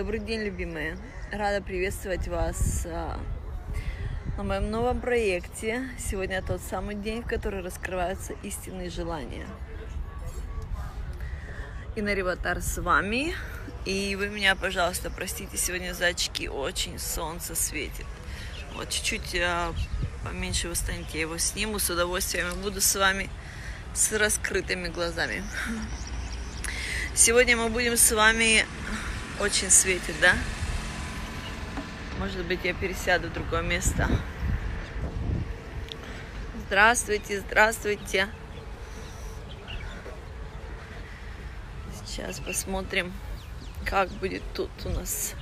Добрый день, любимые. Рада приветствовать вас а, на моем новом проекте. Сегодня тот самый день, в который раскрываются истинные желания. Инна Риватар с вами. И вы меня, пожалуйста, простите, сегодня за очки. Очень солнце светит. Вот чуть-чуть а, поменьше вы станете, я его сниму с удовольствием и буду с вами с раскрытыми глазами. Сегодня мы будем с вами... Очень светит, да? Может быть, я пересяду в другое место. Здравствуйте, здравствуйте. Сейчас посмотрим, как будет тут у нас.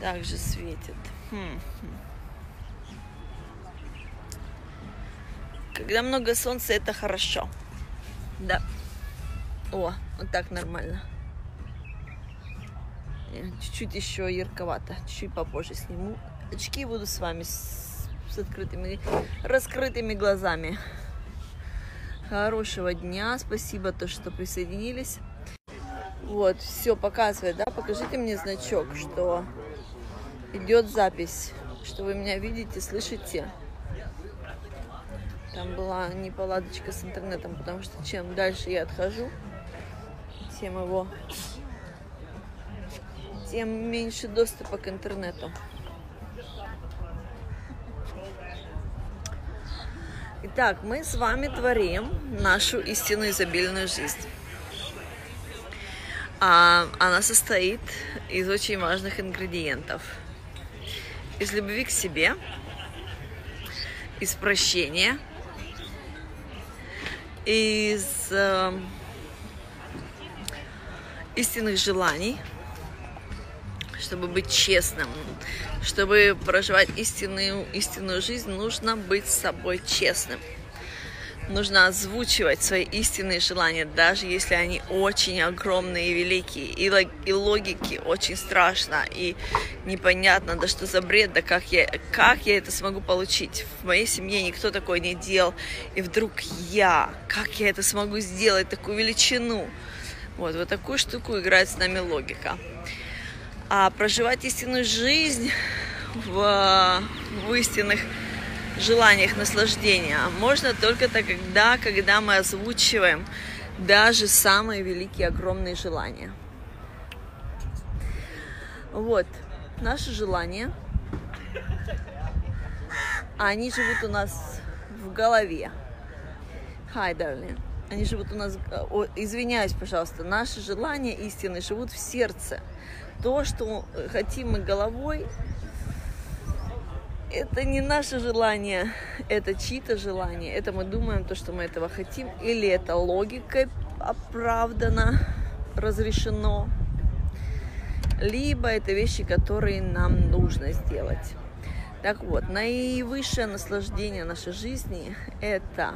Также светит. Хм. Когда много солнца, это хорошо. Да. О, вот так нормально. Чуть-чуть еще ярковато. Чуть попозже сниму. Очки буду с вами с, с открытыми, раскрытыми глазами. Хорошего дня. Спасибо, то, что присоединились. Вот, все показывает, да? Покажите мне значок, что идет запись, что вы меня видите, слышите. Там была неполадочка с интернетом, потому что чем дальше я отхожу, тем его, тем меньше доступа к интернету. Итак, мы с вами творим нашу истинную изобильную жизнь. А, она состоит из очень важных ингредиентов. Из любви к себе, из прощения – из э, истинных желаний, чтобы быть честным, чтобы проживать истинную, истинную жизнь, нужно быть с собой честным нужно озвучивать свои истинные желания, даже если они очень огромные и великие. И, и логики очень страшно, и непонятно, да что за бред, да как я, как я это смогу получить. В моей семье никто такое не делал, и вдруг я, как я это смогу сделать, такую величину. Вот, вот такую штуку играет с нами логика. А проживать истинную жизнь в, в истинных желаниях наслаждения можно только тогда, когда мы озвучиваем даже самые великие, огромные желания. Вот, наши желания, они живут у нас в голове. Hi, darling. Они живут у нас, о, извиняюсь, пожалуйста, наши желания истины живут в сердце. То, что хотим мы головой, это не наше желание, это чьи-то желания. Это мы думаем то, что мы этого хотим, или это логикой оправдано, разрешено, либо это вещи, которые нам нужно сделать. Так вот, наивысшее наслаждение нашей жизни – это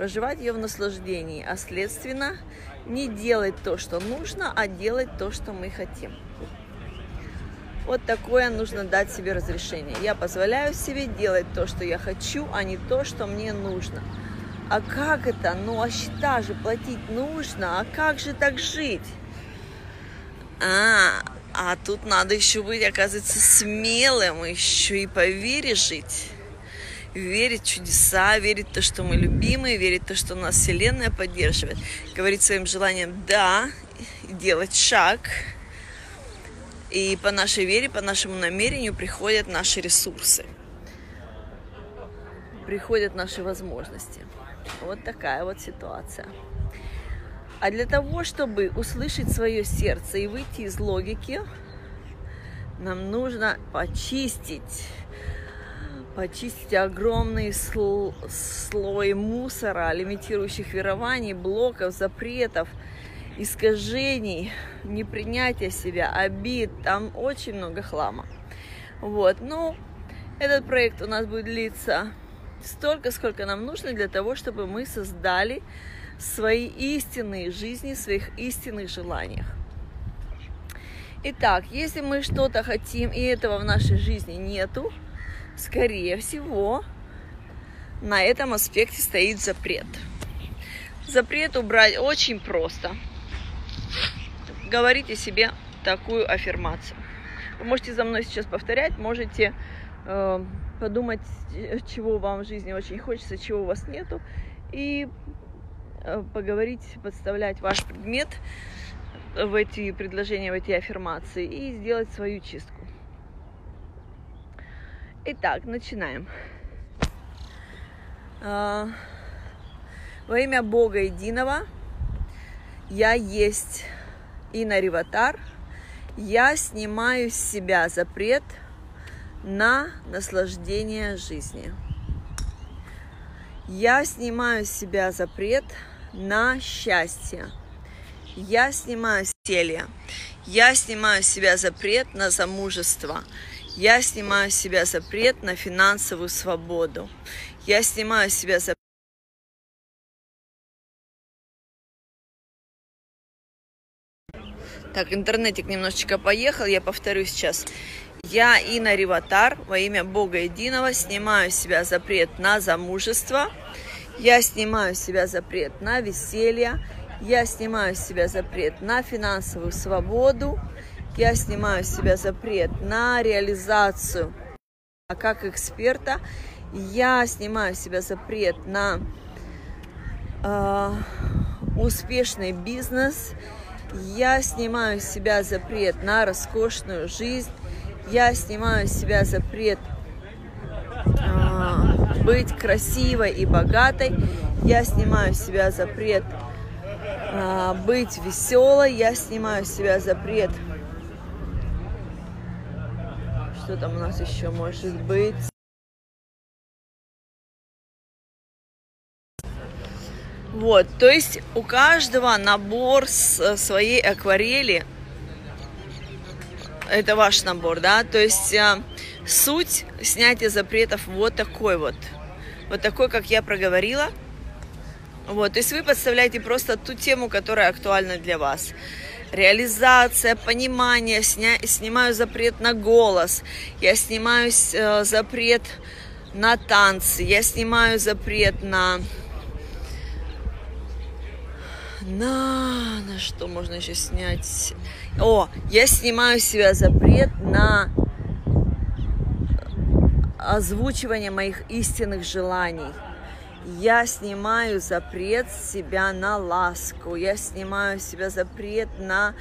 проживать ее в наслаждении, а следственно не делать то, что нужно, а делать то, что мы хотим. Вот такое нужно дать себе разрешение. Я позволяю себе делать то, что я хочу, а не то, что мне нужно. А как это? Ну, а счета же платить нужно. А как же так жить? А, а тут надо еще быть, оказывается, смелым, еще и по вере жить. Верить в чудеса, верить в то, что мы любимые, верить в то, что нас Вселенная поддерживает. Говорить своим желанием «да», делать шаг – и по нашей вере, по нашему намерению приходят наши ресурсы, приходят наши возможности. Вот такая вот ситуация. А для того, чтобы услышать свое сердце и выйти из логики, нам нужно почистить, почистить огромный слой мусора, лимитирующих верований, блоков, запретов – искажений, непринятия себя, обид, там очень много хлама. Вот, ну, этот проект у нас будет длиться столько, сколько нам нужно для того, чтобы мы создали свои истинные жизни, своих истинных желаниях. Итак, если мы что-то хотим, и этого в нашей жизни нету, скорее всего, на этом аспекте стоит запрет. Запрет убрать очень просто – говорите себе такую аффирмацию. Вы можете за мной сейчас повторять, можете э, подумать, чего вам в жизни очень хочется, чего у вас нету, и э, поговорить, подставлять ваш предмет в эти предложения, в эти аффирмации и сделать свою чистку. Итак, начинаем. А, во имя Бога Единого я есть Ина Риватар. Я снимаю с себя запрет на наслаждение жизни. Я снимаю с себя запрет на счастье. Я снимаю стелья. Я снимаю с себя запрет на замужество. Я снимаю с себя запрет на финансовую свободу. Я снимаю с себя запрет Так, интернетик немножечко поехал, я повторю сейчас. Я Ина Риватар во имя Бога Единого снимаю с себя запрет на замужество. Я снимаю с себя запрет на веселье. Я снимаю с себя запрет на финансовую свободу. Я снимаю с себя запрет на реализацию как эксперта. Я снимаю с себя запрет на э, успешный бизнес. Я снимаю с себя запрет на роскошную жизнь. Я снимаю с себя запрет э, быть красивой и богатой. Я снимаю с себя запрет э, быть веселой. Я снимаю с себя запрет. Что там у нас еще может быть? Вот, то есть у каждого набор с своей акварели. Это ваш набор, да? То есть а, суть снятия запретов вот такой вот. Вот такой, как я проговорила. Вот, то есть вы подставляете просто ту тему, которая актуальна для вас. Реализация, понимание, сня, снимаю запрет на голос, я снимаю э, запрет на танцы, я снимаю запрет на на, на что можно еще снять? О, я снимаю с себя запрет на озвучивание моих истинных желаний. Я снимаю запрет с себя на ласку. Я снимаю с себя запрет на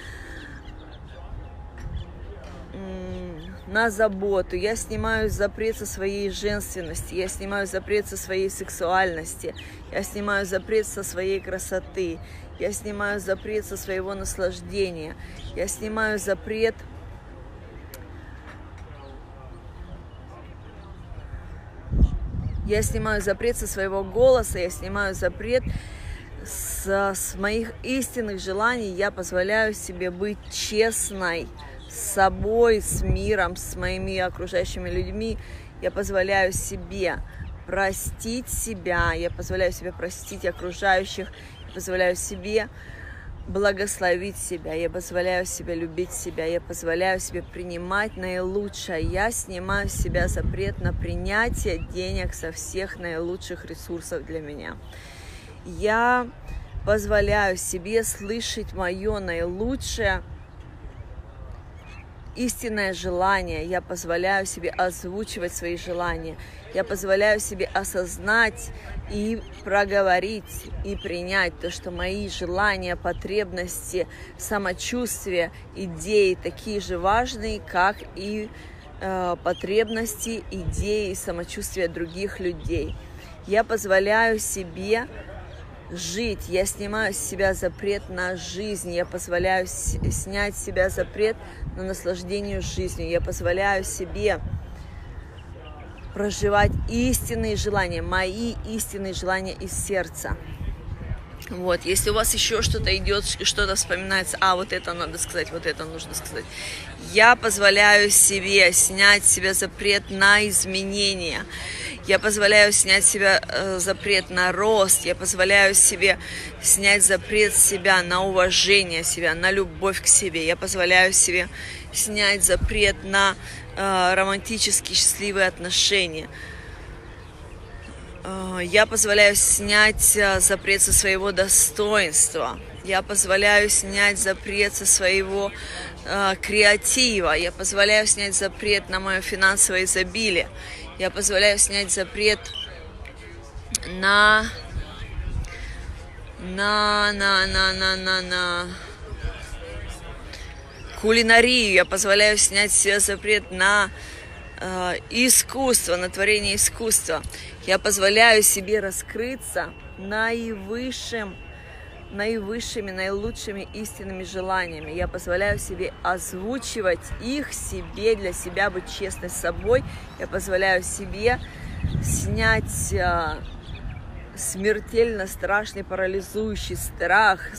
на заботу, я снимаю запрет со своей женственности, я снимаю запрет со своей сексуальности, я снимаю запрет со своей красоты, я снимаю запрет со своего наслаждения. Я снимаю запрет Я снимаю запрет со своего голоса, я снимаю запрет с, с моих истинных желаний. Я позволяю себе быть честной с собой, с миром, с моими окружающими людьми. Я позволяю себе простить себя, я позволяю себе простить окружающих, позволяю себе благословить себя, я позволяю себе любить себя, я позволяю себе принимать наилучшее. Я снимаю с себя запрет на принятие денег со всех наилучших ресурсов для меня. Я позволяю себе слышать мое наилучшее – истинное желание, я позволяю себе озвучивать свои желания, я позволяю себе осознать и проговорить и принять то, что мои желания, потребности, самочувствие, идеи такие же важные, как и э, потребности, идеи самочувствие других людей. Я позволяю себе жить. Я снимаю с себя запрет на жизнь. Я позволяю снять с себя запрет на наслаждение жизнью. Я позволяю себе проживать истинные желания, мои истинные желания из сердца. Вот, если у вас еще что-то идет, что-то вспоминается, а вот это надо сказать, вот это нужно сказать. Я позволяю себе снять с себя запрет на изменения. Я позволяю снять себя э, запрет на рост. Я позволяю себе снять запрет себя на уважение себя, на любовь к себе. Я позволяю себе снять запрет на э, романтические счастливые отношения Э, я позволяю снять э, запрет со своего достоинства. Я позволяю снять запрет со своего э, креатива. Я позволяю снять запрет на мое финансовое изобилие. Я позволяю снять запрет на на на на на на на кулинарию. Я позволяю снять себе запрет на э, искусство, на творение искусства. Я позволяю себе раскрыться наивысшим, наивысшими, наилучшими истинными желаниями. Я позволяю себе озвучивать их себе, для себя быть честной с собой. Я позволяю себе снять э, смертельно страшный парализующий страх